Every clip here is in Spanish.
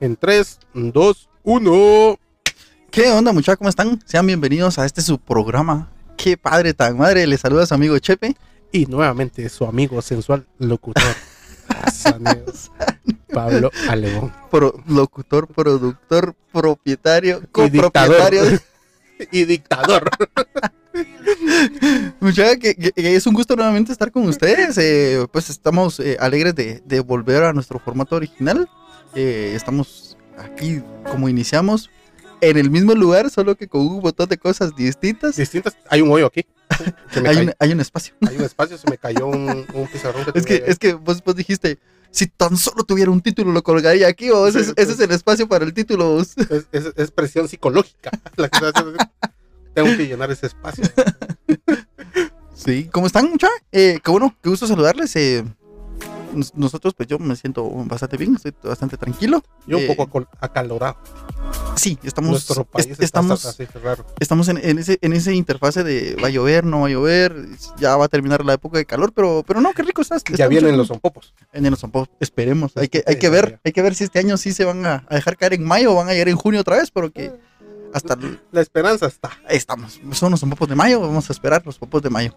En 3, 2, 1. ¿Qué onda, muchachos? ¿Cómo están? Sean bienvenidos a este su programa. Qué padre tan madre. Les saluda su amigo Chepe. Y nuevamente su amigo sensual locutor. Saneos, Pablo Alebón. Pro- locutor, productor, propietario, copropietario. y dictador. Muchachos, que, que- que es un gusto nuevamente estar con ustedes. Eh, pues estamos eh, alegres de, de volver a nuestro formato original. Eh, estamos aquí como iniciamos. En el mismo lugar, solo que con un montón de cosas distintas. Distintas. Hay un hoyo aquí. Hay un, hay un espacio. hay un espacio, se me cayó un, un pizarrón. Es que, es que vos, vos dijiste, si tan solo tuviera un título lo colgaría aquí, o ese, es- ese es el espacio para el título. es, es- es presión psicológica. la que. Tengo que llenar ese espacio. Sí, ¿cómo están, mucha? Eh, qué bueno, qué gusto saludarles. eh, nosotros, pues yo me siento bastante bien, estoy bastante tranquilo. Yo un Eh, poco acol- acalorado. Sí, estamos, Nuestro país es- está estamos, así raro. estamos en, en ese, en ese interfase de va a llover, no va a llover, ya va a terminar la época de calor, pero, pero no, qué rico estás. Ya vienen los zompopos. En los zampos, esperemos. Hay que, hay que ver, hay que ver si este año sí se van a, a dejar caer en mayo o van a llegar en junio otra vez, porque hasta La esperanza está. Ahí estamos. Son los popos de mayo. Vamos a esperar los popos de mayo.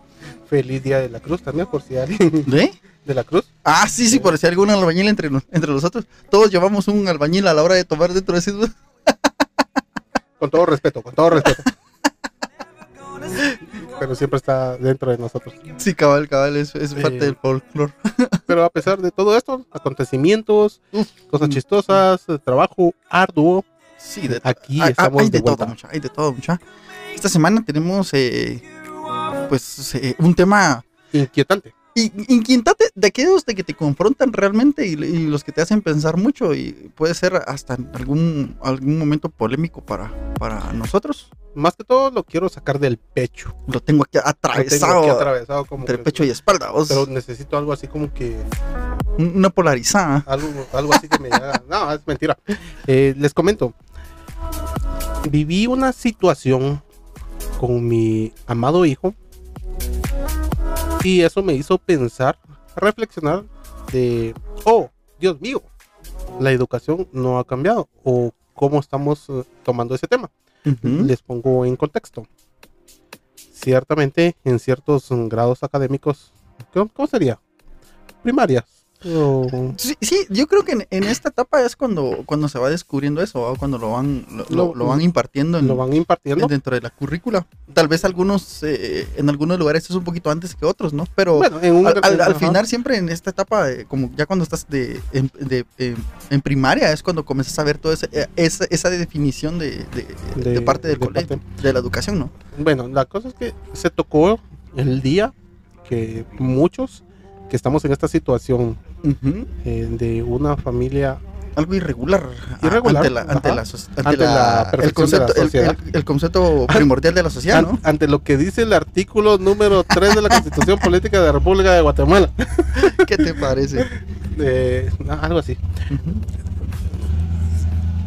Feliz Día de la Cruz también, por si alguien ¿De? de la Cruz. Ah, sí, sí, por si algún albañil entre, entre nosotros. Todos llevamos un albañil a la hora de tomar dentro de ese. Con todo respeto, con todo respeto. Pero siempre está dentro de nosotros. Sí, cabal, cabal, es, es parte Eh. del folclore. Pero a pesar de todo esto, acontecimientos, cosas chistosas, trabajo arduo, Sí, de aquí hay, estamos hay de, de todo, mucha. Hay de todo, mucha. Esta semana tenemos, eh, pues, eh, un tema Inquietante. in- inquietante de aquellos de que te confrontan realmente y, y los que te hacen pensar mucho y puede ser hasta algún, algún momento polémico para, para nosotros. Más que todo lo quiero sacar del pecho. Lo tengo aquí Lo tengo atravesado aquí atravesado como entre que- pecho y espalda. vos. Pero necesito algo así como que Una polarizada. algo, algo así que me haga. No, es mentira. Eh, les comento. Viví una situación con mi amado hijo. Y eso me hizo pensar, reflexionar de, oh, Dios mío, la educación no ha cambiado. O cómo estamos eh, tomando ese tema. Les pongo en contexto. Ciertamente, en ciertos grados académicos, ¿cómo, cómo sería? Primarias. O- Sí, sí, yo creo que en, en esta etapa es cuando, cuando se va descubriendo eso, ¿va? cuando lo van, lo, lo- Lo- lo van impartiendo en, lo van impartiendo. dentro de la currícula. Tal vez algunos, eh, en algunos lugares es un poquito antes que otros, ¿no? Pero Bueno, en un al, al- al ajá. final siempre en esta etapa, eh, como ya cuando estás de, en, de- en- en primaria, es cuando comienzas a ver toda esa, eh, esa, definición de, de- de De- parte del de colegio, parte. de la educación, ¿no? Bueno, la cosa es que se tocó el día que muchos que estamos en esta situación Eh, de una familia Algo irregular. a- Irregular, Ante la, ante ajá. la, ante Ante la- la el, perfección de la concepto, el- sociedad. el- el concepto primordial de la sociedad, an- ¿no? ante lo que dice el artículo número 3 de la Constitución Política de la República de Guatemala. ¿Qué te parece? Eh, algo así.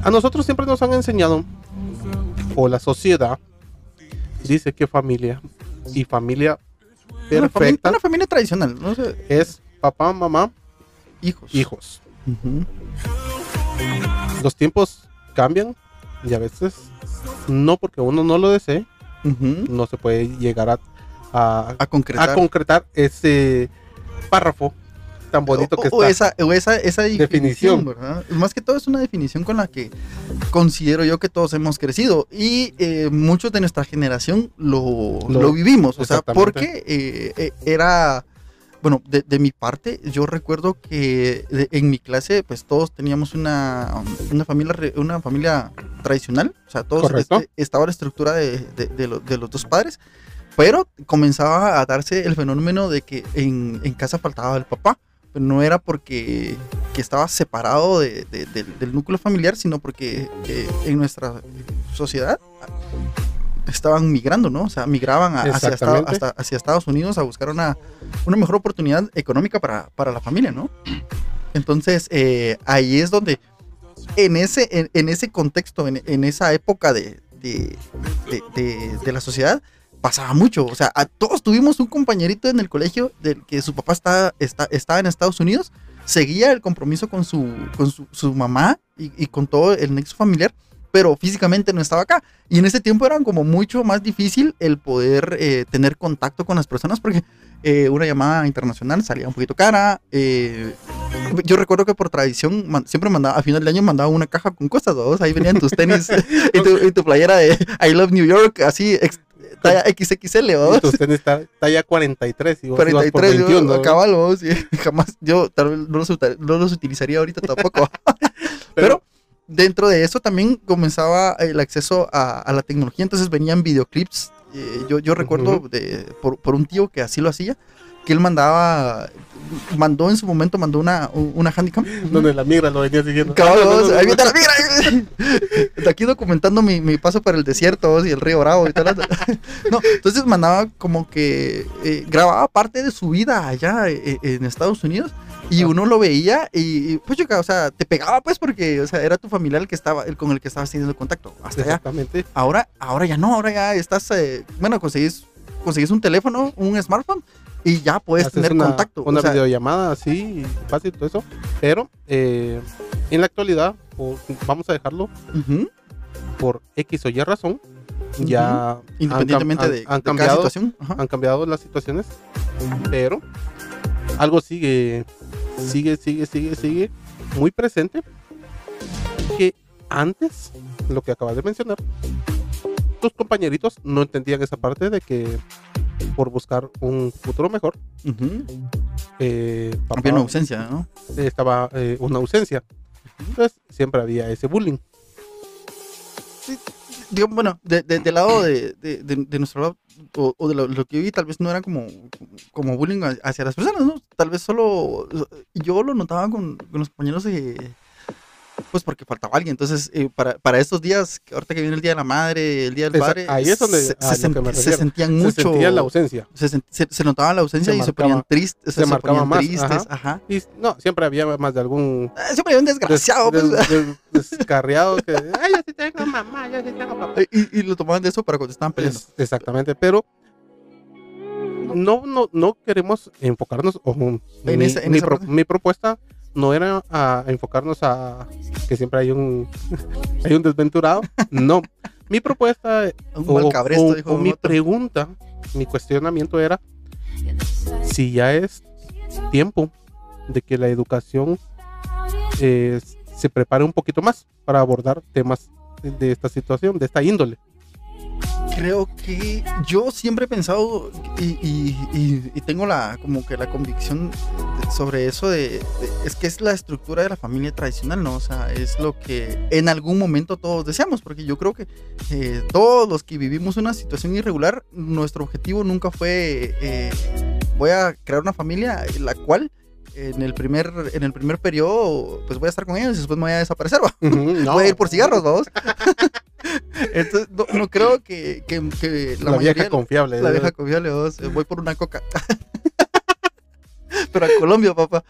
A nosotros siempre nos han enseñado, o la sociedad dice que familia y familia Una familia, perfecta una familia tradicional, no sé, es papá, mamá, hijos. hijos. Los tiempos cambian y a veces no porque uno no lo desee, no se puede llegar a, a, A concretar. a concretar ese párrafo tan bonito o, que o está. esa, o esa, esa definición, Definición. ¿verdad? Más que todo es una definición con la que considero yo que todos hemos crecido y eh, muchos de nuestra generación lo, Lo- lo vivimos, o sea, porque eh, eh, era, bueno, de, de mi parte, yo recuerdo que de- en mi clase, pues todos teníamos una, una familia, una familia tradicional, o sea, todos este, estaba la estructura de, de- de lo- de los dos padres. Pero comenzaba a darse el fenómeno de que en, en casa faltaba el papá pero no era porque que estaba separado de- de- del- del núcleo familiar, sino porque eh, en nuestra sociedad estaban migrando, ¿no? O sea, migraban a- hacia, hasta- hacia Estados Unidos a buscar una, una mejor oportunidad económica para, para la familia, ¿no? Entonces, eh, ahí es donde, en ese, en, en ese contexto, en, en esa época de, de, de- de- de la sociedad, pasaba mucho. O sea, a todos tuvimos un compañerito en el colegio del que su papá está, está, estaba en Estados Unidos seguía el compromiso con su, con su, su mamá y, y con todo el nexo familiar, pero físicamente no estaba acá. Y en ese tiempo era como mucho más difícil el poder eh, tener contacto con las personas porque eh, una llamada internacional salía un poquito cara. eh, yo recuerdo que por tradición man- siempre mandaba, a final de año mandaba una caja con cosas, ¿vos? Ahí venían tus tenis y, tu, y tu playera de I Love New York, así, ex- talla XXL, Y ¿vos? tus tenis ta- talla 43 y vos ibas por 43, yo, 21. ¿no? cabal, jamás, yo tal vez no los, no los utilizaría ahorita tampoco. Pero dentro de eso también comenzaba el acceso a, a la tecnología, entonces venían videoclips. eh, yo, yo recuerdo de, por, por un tío que así lo hacía, que él mandaba, mandó en su momento, mandó una, una handicam. Donde la migra lo venía siguiendo. Cabal, Ah, no, no, no, ahí viene la migra. De aquí documentando mi, mi paso por el desierto y el río Bravo y tal. No, entonces mandaba como que eh, grababa parte de su vida allá eh, en Estados Unidos y uno lo veía y, y, pues, chica, o sea, te pegaba pues porque, o sea, era tu familiar el que estaba, el con el que estabas teniendo contacto. Hasta allá. Exactamente. Ahora, ahora ya no, ahora ya estás, eh, bueno, conseguís, conseguís un teléfono, un smartphone y ya puedes Haces tener una, contacto. Una o sea, videollamada así, fácil, todo eso. Pero eh, en la actualidad, o vamos a dejarlo por X o Y razón, ya independientemente han- de, han de cada cambiado, situación. ajá. han cambiado las situaciones, pero algo sigue, sigue, sigue, sigue, sigue muy presente que antes, lo que acabas de mencionar, tus compañeritos no entendían esa parte de que por buscar un futuro mejor, Ujú. eh, papá Había una ausencia, ¿no? estaba eh, una ausencia. Entonces siempre había ese bullying. Digo, bueno, de, de- del lado de, de- nuestro lado, o, o de lo, lo que vi, tal vez no era como, como bullying ha- hacia las personas, ¿no? Tal vez solo yo lo notaba con, con los compañeros de. Pues porque faltaba alguien. Entonces, eh, para, para estos días, ahorita que viene el Día de la Madre, el Día del Padre, ahí es donde- se, se sent- se sentían Se mucho. sentía la ausencia. se, sen- se- se notaba la ausencia Se y se ponían tristes. se marcaba ponían más, tristes, ajá. Y no, siempre había más de algún Ah, Siempre había un des- desgraciado, pues. des- des- descarriado que, ay, yo sí tengo mamá, yo sí tengo papá. Y, y lo tomaban de eso para cuando estaban peleando. Es- exactamente, pero no, no, no queremos enfocarnos, o mi, En esa- en pro- mi propuesta no era a, enfocarnos a que siempre hay un hay un desventurado, no. Mi propuesta o, mal cabresto, o- dijo o mi pregunta, mi cuestionamiento era si ya es tiempo de que la educación eh, se prepare un poquito más para abordar temas de esta situación, de esta índole. Creo que yo siempre he pensado y, tengo la como que la convicción sobre eso de- es que es la estructura de la familia tradicional, ¿no? O sea, es lo que en algún momento todos deseamos, porque yo creo que eh, todos los que vivimos una situación irregular, nuestro objetivo nunca fue eh, voy a crear una familia en la cual en el primer en el primer periodo pues voy a estar con ellos y después me voy a desaparecer, ¿va? No. voy a ir por cigarros, vamos. Entonces, no, no creo que, que- que la, la, mayoría, vieja confiable. la ¿eh? vieja confiable, vamos, eh, voy por una coca. Pero a Colombia, papá.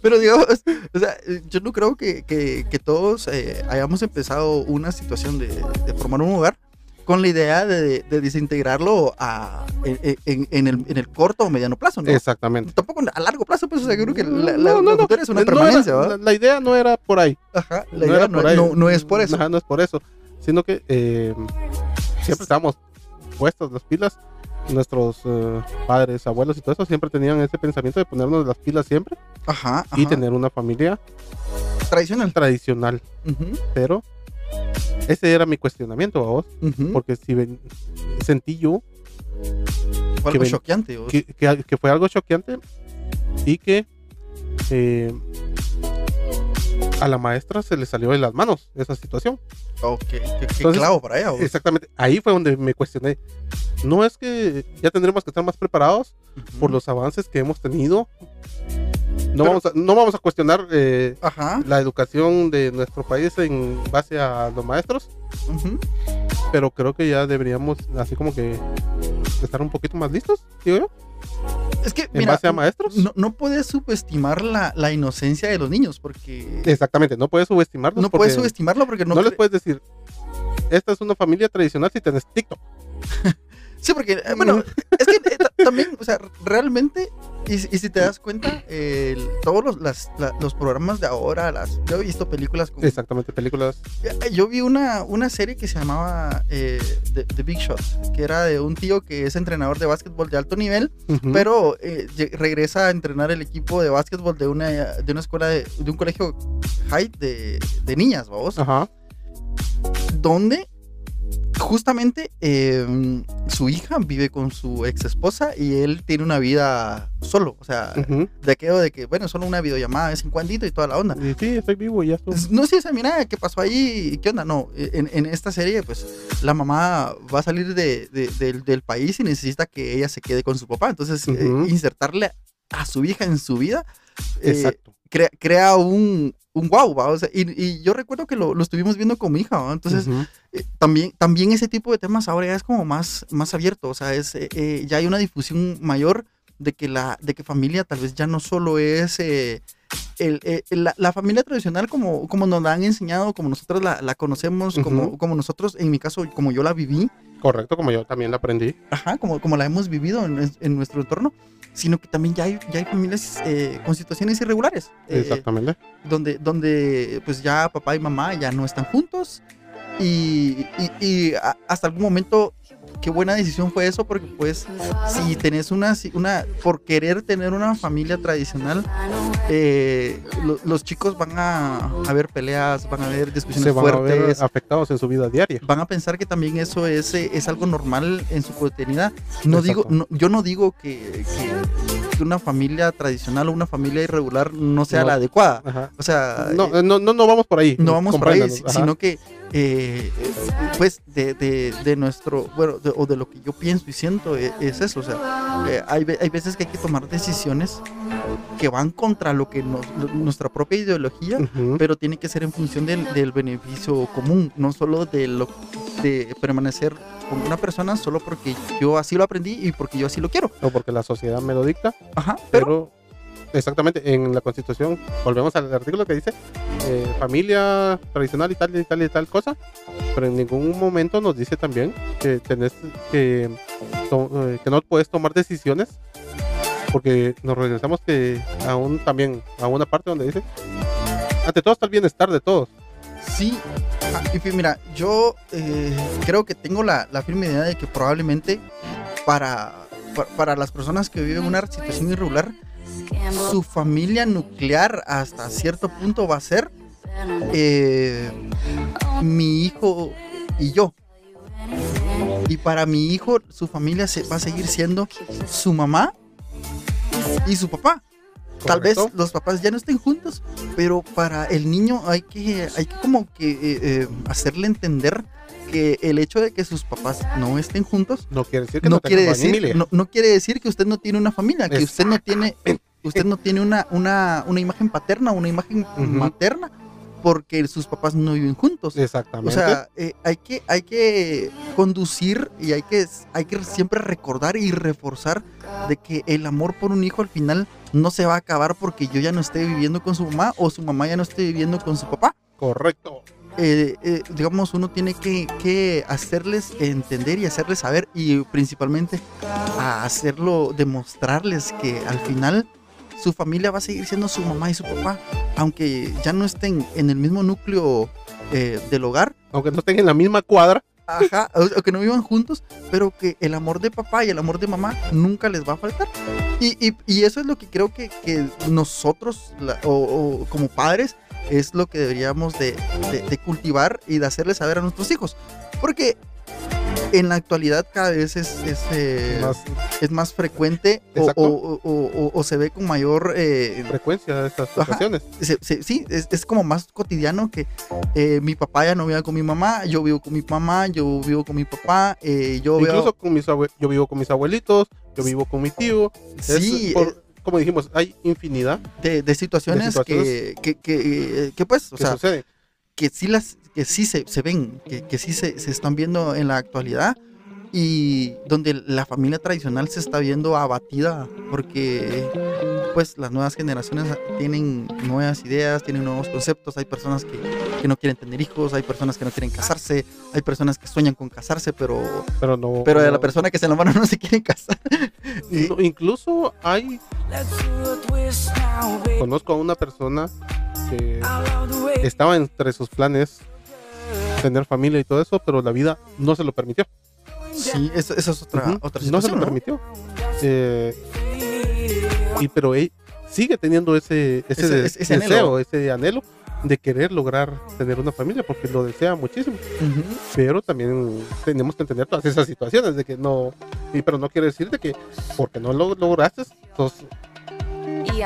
Pero digamos, o sea, yo no creo que, que- que todos eh, hayamos empezado una situación de, de formar un hogar con la idea de, de desintegrarlo a, en, en- en el, en el corto o mediano plazo, ¿no? Exactamente. Tampoco a largo plazo, pues, o sea, creo que la, la, No, no, la no. es una No era- permanencia, ¿va? la, idea no era por ahí. Ajá, la no idea era no, es por eso. Ajá, no es por eso. Sino que eh, siempre estábamos puestos las pilas. Nuestros eh, padres, abuelos y todo eso siempre tenían ese pensamiento de ponernos las pilas siempre Ajá, y ajá. tener una familia tradicional. tradicional. Ujú, Pero ese era mi cuestionamiento a vos. ujú. Porque si ven- sentí yo Fue que algo ven- choqueante. que, que- que fue algo choqueante y que eh, a la maestra se le salió de las manos esa situación. Oh, qué, qué- Entonces, clavo para ella. vos. Exactamente, ahí fue donde me cuestioné. No es que ya tendremos que estar más preparados Ujú. por los avances que hemos tenido. No, Pero- vamos, a, no vamos a cuestionar eh, la educación de nuestro país en base a los maestros, ujú. pero creo que ya deberíamos, así como que, estar un poquito más listos, digo yo, Es que, en mira, base a maestros. no, no puedes subestimar la, la inocencia de los niños porque Exactamente, no puedes subestimarlos. no puedes subestimarlo porque no, no, les puedes decir, esta es una familia tradicional si tenés TikTok. Sí, porque, eh, bueno, es que eh, ta- también, o sea, realmente, y, y si te das cuenta, el- todos los, las- la- los programas de ahora, las, yo he visto películas con... Exactamente, películas. Eh, Yo vi una, una serie que se llamaba eh, The, The Big Shot, que era de un tío que es entrenador de básquetbol de alto nivel, Ujú. pero eh, lle- regresa a entrenar el equipo de básquetbol de una, de una escuela, de, de un colegio high de, de niñas, vamos, Ajá. donde justamente eh, su hija vive con su ex esposa y él tiene una vida solo, o sea, de aquello de que, bueno, solo una videollamada de vez en cuando y toda la onda. Y sí, estoy vivo y ya estoy. Pues, No sé, esa mira, ¿qué pasó ahí? ¿Qué onda? No, en, en esta serie, pues la mamá va a salir de- de- del, del país y necesita que ella se quede con su papá. Entonces, eh, insertarle a su hija en su vida eh, Exacto. crea, crea un, un wow, ¿va? O sea, y, y yo recuerdo que lo, lo estuvimos viendo con mi hija, ¿va? Entonces, Ujú. eh, también, también ese tipo de temas ahora ya es como más, más abierto, o sea, es, eh, eh, ya hay una difusión mayor de que la de que familia tal vez ya no solo es eh, el, eh, la, la familia tradicional como, como nos la han enseñado, como nosotros la, la conocemos, como, Ujú. como nosotros, en mi caso, como yo la viví, Correcto, como yo también la aprendí. ajá, como, como la hemos vivido en, en nuestro entorno, sino que también ya hay, ya hay familias eh, con situaciones irregulares. eh, Exactamente. donde, donde pues ya papá y mamá ya no están juntos y, y- y a- hasta algún momento qué buena decisión fue eso porque pues si tenés una, una por querer tener una familia tradicional eh, lo- los chicos van a, a ver peleas van a ver discusiones Se van a ver fuertes afectados en su vida diaria. van a pensar que también eso es, eh, es algo normal en su cotidianidad. No digo, no- yo no digo que, que- que una familia tradicional o una familia irregular no sea No. la adecuada. Ajá. O sea, No, eh, no, no, no vamos por ahí. no vamos por ahí, sino que, eh, pues, de, de- de nuestro, bueno, de- o de lo que yo pienso y siento, eh, es eso. O sea, eh, hay, hay veces que hay que tomar decisiones que van contra lo que nos, lo- nuestra propia ideología, Ujú. pero tiene que ser en función del, del beneficio común, no solo de, lo, de permanecer con una persona solo porque yo así lo aprendí y porque yo así lo quiero. O porque la sociedad me lo dicta, Ajá, pero, pero exactamente en la constitución, volvemos al artículo que dice eh, familia tradicional y tal y tal y tal cosa, pero en ningún momento nos dice también que tenés que, eh, que no puedes tomar decisiones porque nos regresamos que aún también a una parte donde dice ante todo está el bienestar de todos. Sí, ah, mira, yo eh, creo que tengo la, la firme idea de que probablemente para, pa- para las personas que viven una situación irregular, su familia nuclear hasta cierto punto va a ser eh, mi hijo y yo. Y para mi hijo, su familia se va a seguir siendo su mamá y su papá. Tal vez los papás ya no estén juntos, pero para el niño hay que, hay que como que eh, eh, hacerle entender que el hecho de que sus papás no estén juntos no quiere decir que no, no, quiere decir familia. no, no quiere decir que usted no tiene una familia, que usted no tiene usted no tiene una, una, una imagen paterna, una imagen materna porque sus papás no viven juntos. Exactamente. O sea, eh, hay, que, hay que conducir y hay que, hay que siempre recordar y reforzar de que el amor por un hijo al final no se va a acabar porque yo ya no esté viviendo con su mamá o su mamá ya no esté viviendo con su papá. correcto. Eh, eh, digamos, uno tiene que, que hacerles entender y hacerles saber y principalmente a hacerlo, demostrarles que al final su familia va a seguir siendo su mamá y su papá, aunque ya no estén en el mismo núcleo eh, del hogar, Aunque no estén en la misma cuadra, Ajá, o, que no vivan juntos, pero que el amor de papá y el amor de mamá nunca les va a faltar. Y, y- y eso es lo que creo que, que nosotros, la- o, o como padres, es lo que deberíamos de, de- de cultivar y de hacerles saber a nuestros hijos. Porque en la actualidad cada vez es, es, eh, más es más frecuente o, o- o- se ve con mayor... eh, frecuencia de estas situaciones. se- se- sí, es, es como más cotidiano que eh, mi papá ya no vive con mi mamá, yo vivo con mi mamá, yo vivo con mi papá, eh, yo Incluso veo... con mis yo vivo con mis abuelitos, yo vivo con mi tío. Sí, por- eh, como dijimos, hay infinidad de, de situaciones, de situaciones que, que, que, que, pues, o sea, suceden. que sí las que sí se, se ven, que, que sí se, se están viendo en la actualidad y donde la familia tradicional se está viendo abatida porque pues las nuevas generaciones tienen nuevas ideas, tienen nuevos conceptos, hay personas que, que no quieren tener hijos, hay personas que no quieren casarse, hay personas que sueñan con casarse, pero, Pero no. pero de no- la persona que se enamoran no se quieren casar. Y- no, incluso hay. Conozco a una persona que estaba entre sus planes tener familia y todo eso, pero la vida no se lo permitió. sí, eso es otra, otra no se situación, lo ¿no? permitió. Eh, y pero él sigue teniendo ese, ese, Ese- de- ese- ese deseo, anhelo. ese anhelo de querer lograr tener una familia porque lo desea muchísimo. Pero también tenemos que entender todas esas situaciones de que no, y, pero no quiere decir de que porque no lo lograste, sos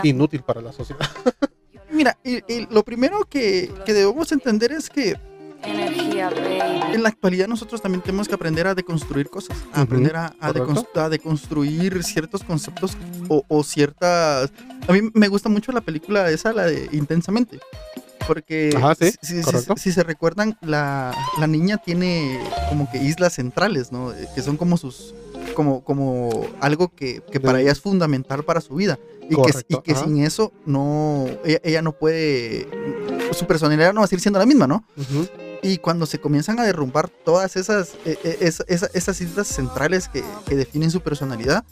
inútil para la sociedad. Mira, y- y lo primero que, que debemos entender es que Energía, baby. en la actualidad nosotros también tenemos que aprender a deconstruir cosas, a aprender a, deconstruir ciertos conceptos o, o ciertas... A mí me gusta mucho la película esa, la de Intensamente, porque Ajá, sí, si, si- correcto. si se recuerdan, la, la niña tiene como que islas centrales, ¿no? Eh, Que son como sus... Como, como algo que, que para ella es fundamental para su vida y que, y sin eso no ella, ella no puede su personalidad no va a seguir siendo la misma, ¿no? Ujú, Y cuando se comienzan a derrumbar todas esas, eh, eh, esa- esa- esas islas centrales que, que definen su personalidad,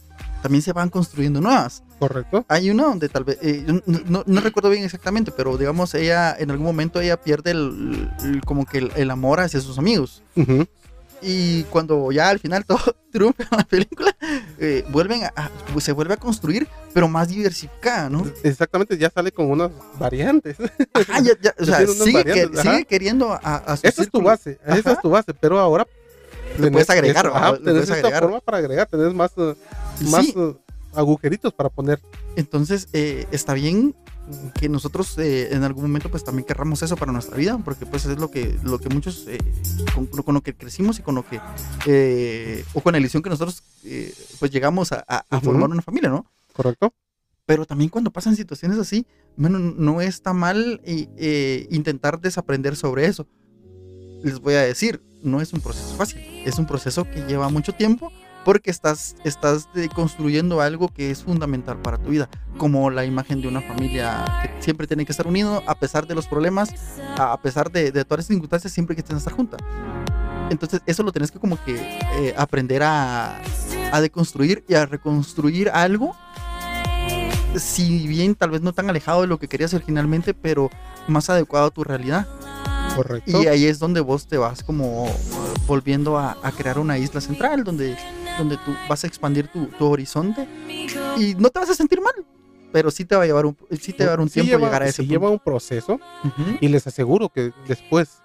también se van construyendo nuevas. Correcto. Hay una donde tal vez, eh, no, no- no recuerdo bien exactamente, pero digamos, ella en algún momento ella pierde el, el- como que el, el amor hacia sus amigos. Ujú, Y cuando ya al final todo triunfa en la película, eh, vuelven a, a- pues, se vuelve a construir, pero más diversificada, ¿no? Exactamente, ya sale con unas variantes. Ajá, ya- ya, o sea, sigue, que- sigue queriendo a, a su Esa es tu base, esa es tu base, pero ahora Le puedes agregar, eso, ajá, le puedes esta agregar. forma para agregar, tenés más, eh, más Sí. eh, agujeritos para poner. Entonces, eh, está bien que nosotros eh, en algún momento pues también querramos eso para nuestra vida, porque pues es lo que, lo que muchos, eh, con, con lo que crecimos y con lo que, eh, o con la ilusión que nosotros eh, pues llegamos a, a- a formar una familia, ¿no? ¿Correcto? Pero también cuando pasan situaciones así, bueno, no está mal eh, eh, intentar desaprender sobre eso. Les voy a decir, no es un proceso fácil, es un proceso que lleva mucho tiempo porque estás, estás de- construyendo algo que es fundamental para tu vida, como la imagen de una familia que siempre tiene que estar unido a pesar de los problemas, a pesar de, de todas las circunstancias, siempre que estén estar juntas. Entonces eso lo tienes que como que eh, aprender a, a deconstruir y a reconstruir algo si bien tal vez no tan alejado de lo que querías originalmente, pero más adecuado a tu realidad. Correcto. Y ahí es donde vos te vas como eh, volviendo a, a crear una isla central, donde, donde tú vas a expandir tu, tu horizonte y no te vas a sentir mal, pero sí te va a llevar un, sí te va a llevar un Sí tiempo lleva, llegar a ese sí punto. lleva un proceso y les aseguro que después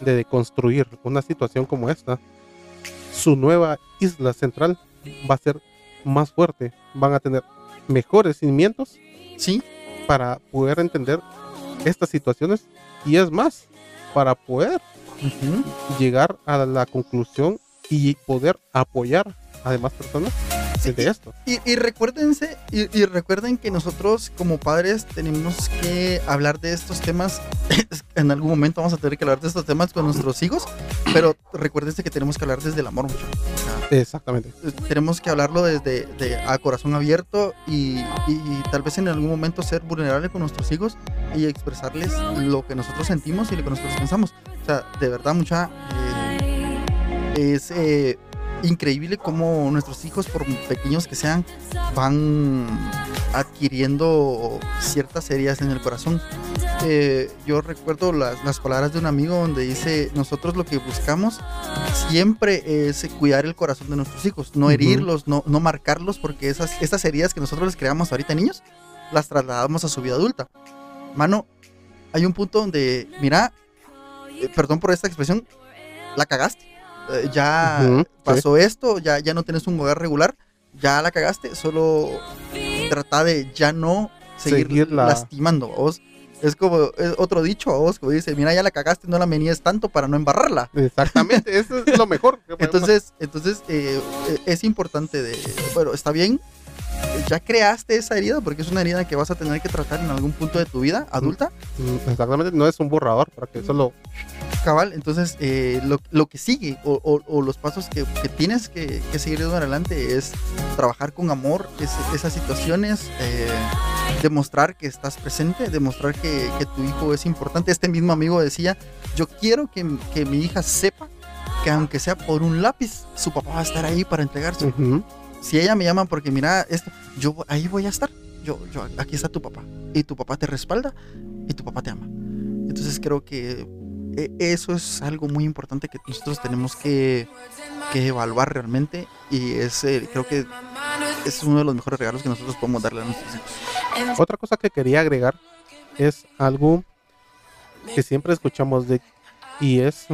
de construir una situación como esta, su nueva isla central va a ser más fuerte, van a tener mejores cimientos Sí, para poder entender estas situaciones y es más, para poder llegar a la conclusión y poder apoyar a demás personas Sí, de esto. Y, y recuérdense, y, y recuerden que nosotros como padres tenemos que hablar de estos temas. en algún momento vamos a tener que hablar de estos temas con nuestros hijos, pero recuérdense que tenemos que hablar desde el amor mucho. O sea, Exactamente. eh, tenemos que hablarlo desde de, a corazón abierto y, y- y tal vez en algún momento ser vulnerable con nuestros hijos y expresarles lo que nosotros sentimos y lo que nosotros pensamos. O sea, de verdad, mucha... eh, es eh, increíble cómo nuestros hijos, por pequeños que sean, van adquiriendo ciertas heridas en el corazón. Eh, yo recuerdo las, las palabras de un amigo donde dice, nosotros lo que buscamos siempre es cuidar el corazón de nuestros hijos, no herirlos, no, no marcarlos, porque esas, estas heridas que nosotros les creamos ahorita niños, las trasladamos a su vida adulta. Mano, hay un punto donde, mira, eh, perdón por esta expresión, la cagaste. Eh, ya pasó esto, ya, ya no tienes un hogar regular, ya la cagaste, solo trata de ya no seguir, Seguirla. lastimando. Vos, es como es otro dicho a vos, como dice, mira, ya la cagaste, no la meníes tanto para no embarrarla. Exactamente, eso es lo mejor. Entonces, entonces eh, eh, es importante de, bueno, está bien, ya creaste esa herida porque es una herida que vas a tener que tratar en algún punto de tu vida adulta, Mm, Exactamente, no es un borrador para que solo cabal, entonces eh, lo, lo que sigue o, o- o los pasos que, que tienes que, que seguir adelante es trabajar con amor es- esas situaciones, eh, demostrar que estás presente, demostrar que, que tu hijo es importante. Este mismo amigo decía yo quiero que, que mi hija sepa que aunque sea por un lápiz, su papá va a estar ahí para entregarse. Si ella me llama porque mira esto, yo ahí voy a estar. Yo, yo, aquí está tu papá. Y tu papá te respalda y tu papá te ama. Entonces creo que eh, eso es algo muy importante que nosotros tenemos que, que evaluar realmente. Y es, eh, creo que es uno de los mejores regalos que nosotros podemos darle a nuestros hijos. Otra cosa que quería agregar es algo que siempre escuchamos de y es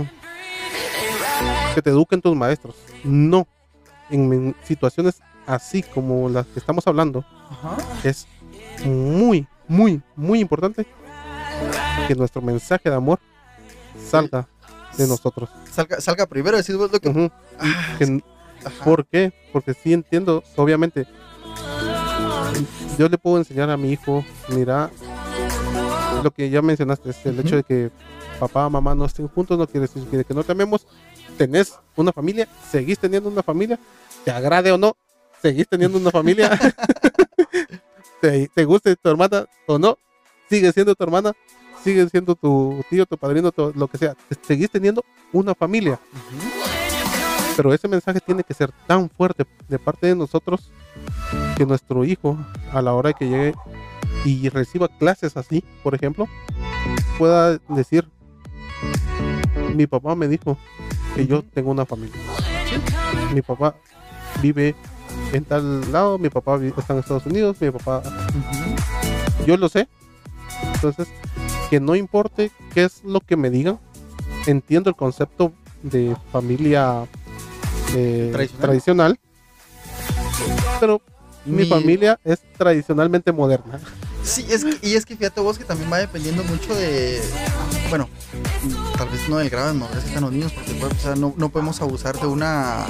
que te eduquen tus maestros. No, en, situaciones así como las que estamos hablando, Ajá. es muy, muy, muy importante que nuestro mensaje de amor salga de nosotros. Salga, salga primero, decir vos lo que. Ah, ajá. ¿Por qué? Porque sí entiendo, obviamente. Yo le puedo enseñar a mi hijo, mira, lo que ya mencionaste, es el hecho de que papá, mamá no estén juntos, no quiere decir que que no te amemos. Tenés una familia, seguís teniendo una familia, te agrade o no, seguís teniendo una familia. te, te guste tu hermana o no, sigue siendo tu hermana, sigue siendo tu tío, tu padrino, tu- lo que sea. Seguís teniendo una familia pero ese mensaje tiene que ser tan fuerte de parte de nosotros que nuestro hijo a la hora de que llegue y reciba clases así, por ejemplo, pueda decir, mi papá me dijo que yo tengo una familia. Mi papá vive en tal lado, mi papá está en Estados Unidos, mi papá, yo lo sé. Entonces, que no importe qué es lo que me digan, entiendo el concepto de familia eh, Tradicional. tradicional, pero mi, Mi- familia es tradicionalmente moderna. Sí, es que- y es que fíjate vos que también va dependiendo mucho de, bueno, tal vez no del grado de madurez que están los niños, porque pues, o sea, no, no podemos abusar de una,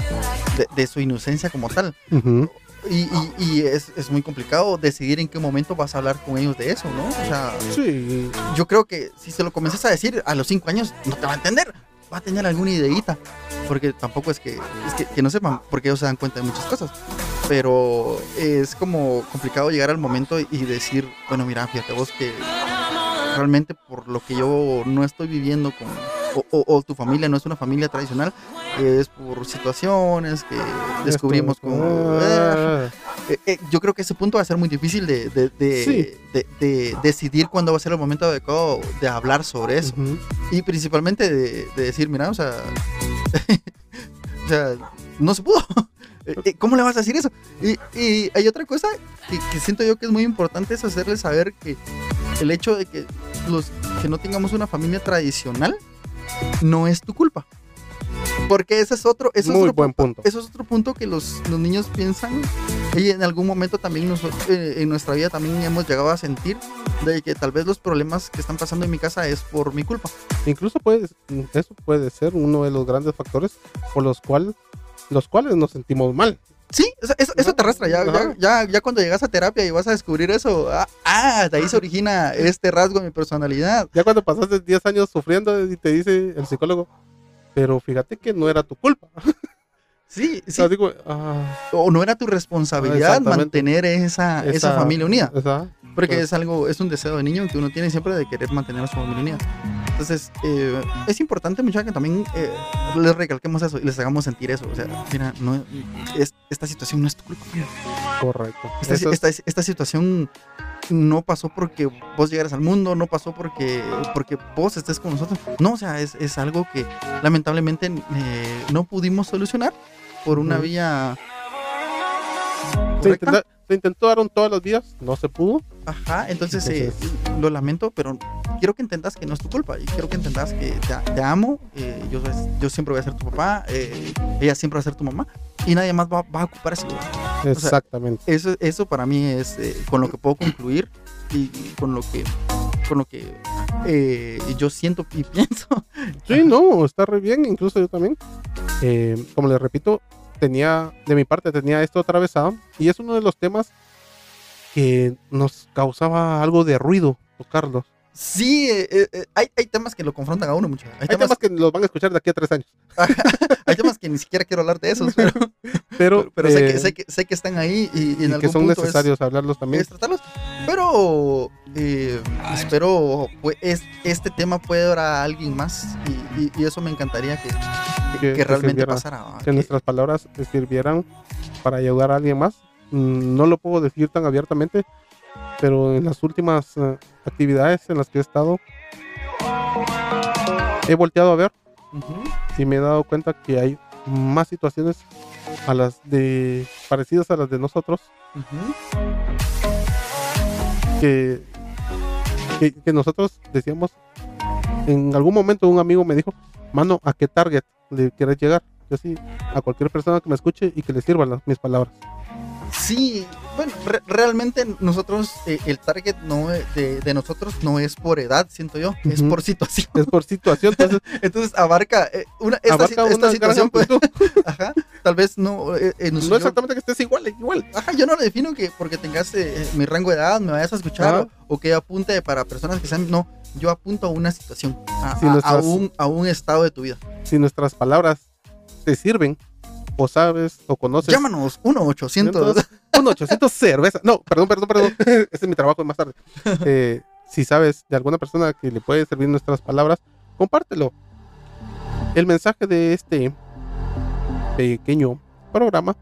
de, de su inocencia como tal. Ujú. Y, y- y es, es muy complicado decidir en qué momento vas a hablar con ellos de eso, ¿no? O sea, Sí, yo creo que si se lo comienzas a decir a los cinco años, no te va a entender. Va a tener alguna ideita. Porque tampoco es que, es que, que no sepan, porque ellos se dan cuenta de muchas cosas. Pero es como complicado llegar al momento y decir, bueno, mira, fíjate vos que realmente por lo que yo no estoy viviendo con, o, o- o tu familia no es una familia tradicional, es por situaciones que descubrimos como... Ah, Eh, eh, yo creo que ese punto va a ser muy difícil de, de, de- Sí. de- de decidir cuándo va a ser el momento adecuado de hablar sobre eso. Y principalmente de, de decir, mira, o sea, o sea, no se pudo. Eh, eh, ¿Cómo le vas a decir eso? Y, y hay otra cosa que, que siento yo que es muy importante, es hacerle saber que el hecho de que los que no tengamos una familia tradicional no es tu culpa. Porque ese es otro, ese es Muy otro buen punto. eso es otro punto que los, los niños piensan y en algún momento también nosotros eh, en nuestra vida también hemos llegado a sentir de que tal vez los problemas que están pasando en mi casa es por mi culpa. Incluso puede, eso puede ser uno de los grandes factores por los cuales, los cuales nos sentimos mal. Sí, eso, eso, eso te arrastra. Ya, ya, Ajá. ya, ya cuando llegas a terapia y vas a descubrir eso, ah, ah, de ahí se origina este rasgo de mi personalidad. Ya cuando pasaste 10 años sufriendo y te dice el psicólogo, pero fíjate que no era tu culpa. Sí, sí. digo, ah, O no era tu responsabilidad Exactamente. mantener esa, esa familia unida. esa- Porque es algo, es un deseo de niño que uno tiene siempre de querer mantener a su familia unida. Entonces, eh, es importante, muchachos, que también eh, les recalquemos eso y les hagamos sentir eso. O sea, mira, no, es- esta situación no es tu culpa. correcto. Esta, es- esta, esta situación no pasó porque vos llegaras al mundo, no pasó porque, porque vos estés con nosotros. No, o sea, es, es algo que lamentablemente eh, no pudimos solucionar por una Ujú. vía se, se intentó dar un todos los días, no se pudo. Ajá, entonces, eh, Entonces- lo lamento, pero quiero que entendas que no es tu culpa y quiero que entendas que te, te amo, eh, yo, yo siempre voy a ser tu papá, eh, ella siempre va a ser tu mamá y nadie más va, va a ocupar ese lugar. Exactamente. Eso, eso para mí es eh, con lo que puedo concluir y, y con lo que, con lo que eh, yo siento y pienso. Sí, no, está re bien, incluso yo también. Eh, como les repito, tenía, de mi parte, tenía esto atravesado y es uno de los temas que nos causaba algo de ruido tocarlos. Sí, eh, eh, eh, hay, hay temas que lo confrontan a uno mucho. Hay, Hay temas, temas que los van a escuchar de aquí a tres años. hay temas que ni siquiera quiero hablar de esos, pero, Pero, pero sé, que, eh, sé, que, sé que están ahí y, y en y algún que son punto es- necesarios hablarlos también. es tratarlos. Pero eh, espero pues, es- este tema puede dar a alguien más y, y- y eso me encantaría que, que- Que- realmente pasara. que Que- nuestras palabras te sirvieran para ayudar a alguien más. Mm, No lo puedo decir tan abiertamente, pero en las últimas eh, actividades en las que he estado, he volteado a ver y me he dado cuenta que hay más situaciones a las de parecidas a las de nosotros que, que, que nosotros decíamos en algún momento un amigo me dijo mano a qué target le quieres llegar yo sí a cualquier persona que me escuche y que le sirvan las, mis palabras Sí, bueno, re- realmente nosotros, eh, el target no e- de, de nosotros no es por edad, siento yo, es por situación. es por situación entonces Entonces abarca eh, una, esta, abarca esta una situación, pues, ajá, tal vez no, eh, eh, no yo- exactamente que estés igual igual Ajá, yo no lo defino que porque tengas eh, mi rango de edad me vayas a escuchar o, o que apunte para personas que sean. No, yo apunto a una situación, a, Si a- un, a un estado de tu vida. si nuestras palabras te sirven o sabes o conoces. Llámanos 1-800. un 800 cerveza. No perdón perdón perdón. Ese es mi trabajo más tarde. Eh, si sabes de alguna persona que le puede servir nuestras palabras compártelo. El mensaje de este pequeño programa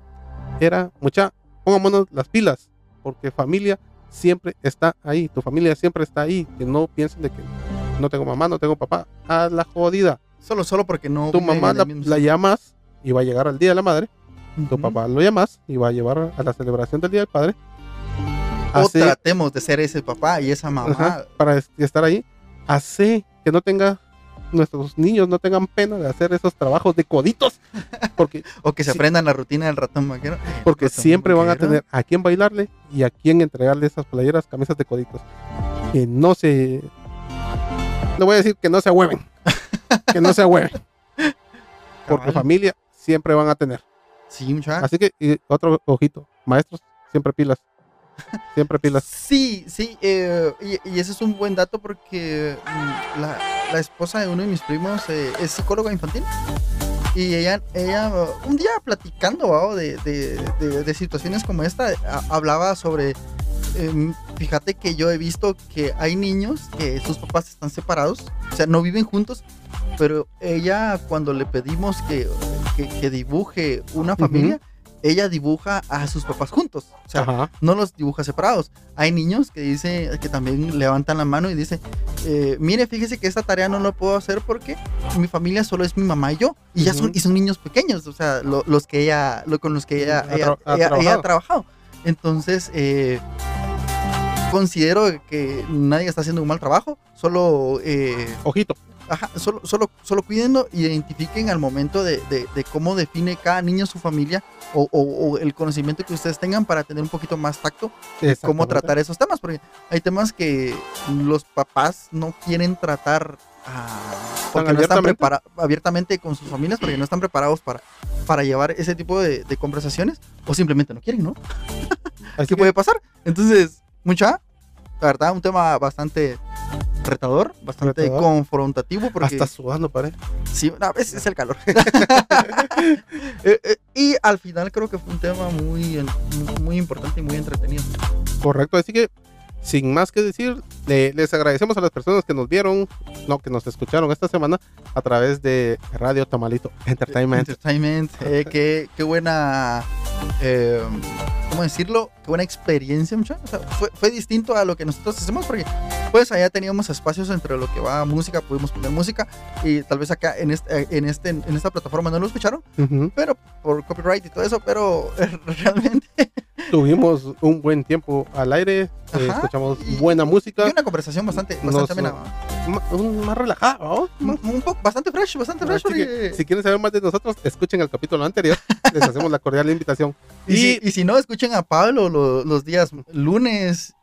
era mucha pongámonos las pilas porque familia siempre está ahí. Tu familia siempre está ahí. Que no piensen de que no tengo mamá no tengo papá. A la jodida. Solo, solo porque no. tu mamá la, llamas y va a llegar al día de la madre tu Ujú. papá lo llamas y va a llevar a la celebración del día del padre O Hace- tratemos de ser ese papá y esa mamá. Ajá, para es- estar ahí, hace que no tenga nuestros niños no tengan pena de hacer esos trabajos de coditos, porque, O que se Sí. aprendan la rutina del ratón vaquero. porque Ratón siempre van a tener a quién bailarle y a quién entregarle esas playeras, camisas de coditos. Que no se. No voy a decir que no se ahueven, que no se ahueven, porque familia siempre van a tener. Sí, mucha. Así que, y otro ojito, maestros, siempre pilas, siempre pilas. Sí, sí, eh, y, y ese es un buen dato porque mm, la, la esposa de uno de mis primos eh, es psicóloga infantil y ella, ella un día platicando de, de- de- de situaciones como esta, a- hablaba sobre, em, fíjate que yo he visto que hay niños que sus papás están separados, o sea, no viven juntos, pero ella cuando le pedimos que, que, que dibuje una familia, ella dibuja a sus papás juntos, o sea, Ajá. no los dibuja separados. Hay niños que dice que también levantan la mano y dicen, eh, mire, fíjese que esta tarea no lo puedo hacer porque mi familia solo es mi mamá y yo. Y ya son, y son niños pequeños, o sea, lo- los que ella, lo, con los que ella, Ha ella, tra- ha ella- ella trabajado. ha trabajado. Entonces, eh, considero que nadie está haciendo un mal trabajo, solo eh, Ojito. Ajá, solo, solo, solo cuídenlo, identifiquen al momento de, de- de cómo define cada niño su familia o, o- o el conocimiento que ustedes tengan para tener un poquito más tacto de cómo tratar esos temas, porque hay temas que los papás no quieren tratar ah, porque no están abiertamente. con sus familias, porque no están preparados para, para llevar ese tipo de, de conversaciones o simplemente no quieren, ¿no? Así ¿Qué que, puede pasar? Entonces, mucha, la verdad, un tema bastante retador, bastante Retador. confrontativo, porque hasta sudando, parece. Sí, veces es el calor. Eh, eh, y al final creo que fue un tema muy, muy importante y muy entretenido. Correcto, así que sin más que decir, le- les agradecemos a las personas que nos vieron, no, que nos escucharon esta semana a través de Radio Tamalito Entertainment. Entertainment. eh, qué, qué buena, eh, ¿cómo decirlo? Qué buena experiencia, mucha. O sea, fue, fue distinto a lo que nosotros hacemos porque pues allá teníamos espacios entre lo que va música, pudimos poner música y tal vez acá en, este, en, este, en esta plataforma no lo escucharon, Ujú. pero por copyright y todo eso, pero eh, realmente Tuvimos un buen tiempo al aire, eh, Ajá, escuchamos y- buena música, y una conversación bastante, bastante amena. más relajado. ¿no? Un, poco, bastante fresh, bastante fresh. Que, si quieren saber más de nosotros, escuchen el capítulo anterior. Les hacemos la cordial invitación. y, si, y- y si no, escuchen a Pablo lo- los días lunes.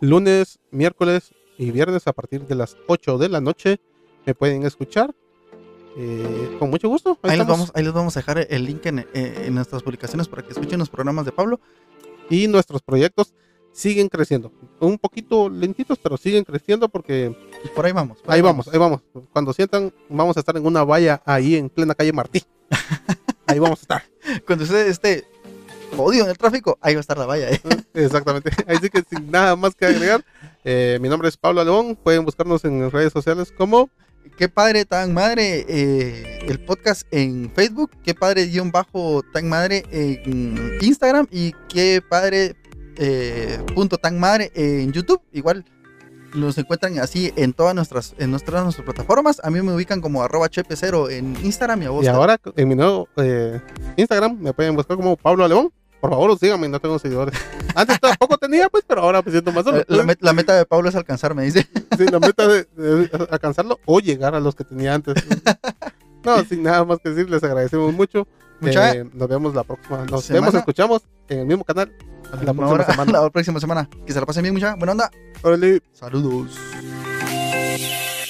Lunes, miércoles y viernes a partir de las 8 de la noche me pueden escuchar. eh, con mucho gusto. Ahí Ahí les, vamos, ahí les vamos a dejar el link en, eh, en nuestras publicaciones para que escuchen los programas de Pablo. Y nuestros proyectos. siguen creciendo. Un poquito lentitos, pero siguen creciendo porque Por ahí vamos. por ahí vamos, ahí vamos. Cuando sientan, vamos a estar en una valla ahí en plena calle Martí. Ahí vamos a estar. Cuando usted esté jodido en el tráfico, ahí va a estar la valla. ¿eh? Exactamente. Así que sin nada más que agregar, eh, mi nombre es Pablo León. Pueden buscarnos en redes sociales como Qué padre tan madre eh, el podcast en Facebook, qué padre guion bajo tan madre en Instagram y qué padre punto tan madre en YouTube. Igual los encuentran así en todas nuestras en nuestras, nuestras plataformas. A mí me ubican como arroba chepe0 en Instagram y a vos. Y ahora en mi nuevo eh, Instagram me pueden buscar como Pablo León. Por favor, síganme, no tengo seguidores. Antes tampoco tenía, pues, pero ahora me siento más solo. Eh, la, met- la meta de Pablo es alcanzar, me dice. Sí, la meta de, de alcanzarlo o llegar a los que tenía antes. No, sin nada más que decir, les agradecemos mucho. Mucha- Eh, nos vemos la próxima. Nos Semana. vemos, escuchamos en el mismo canal. La la, próxima hora- semana. la próxima semana. Que se la pasen bien, mucha. Buena onda. Órale. Saludos.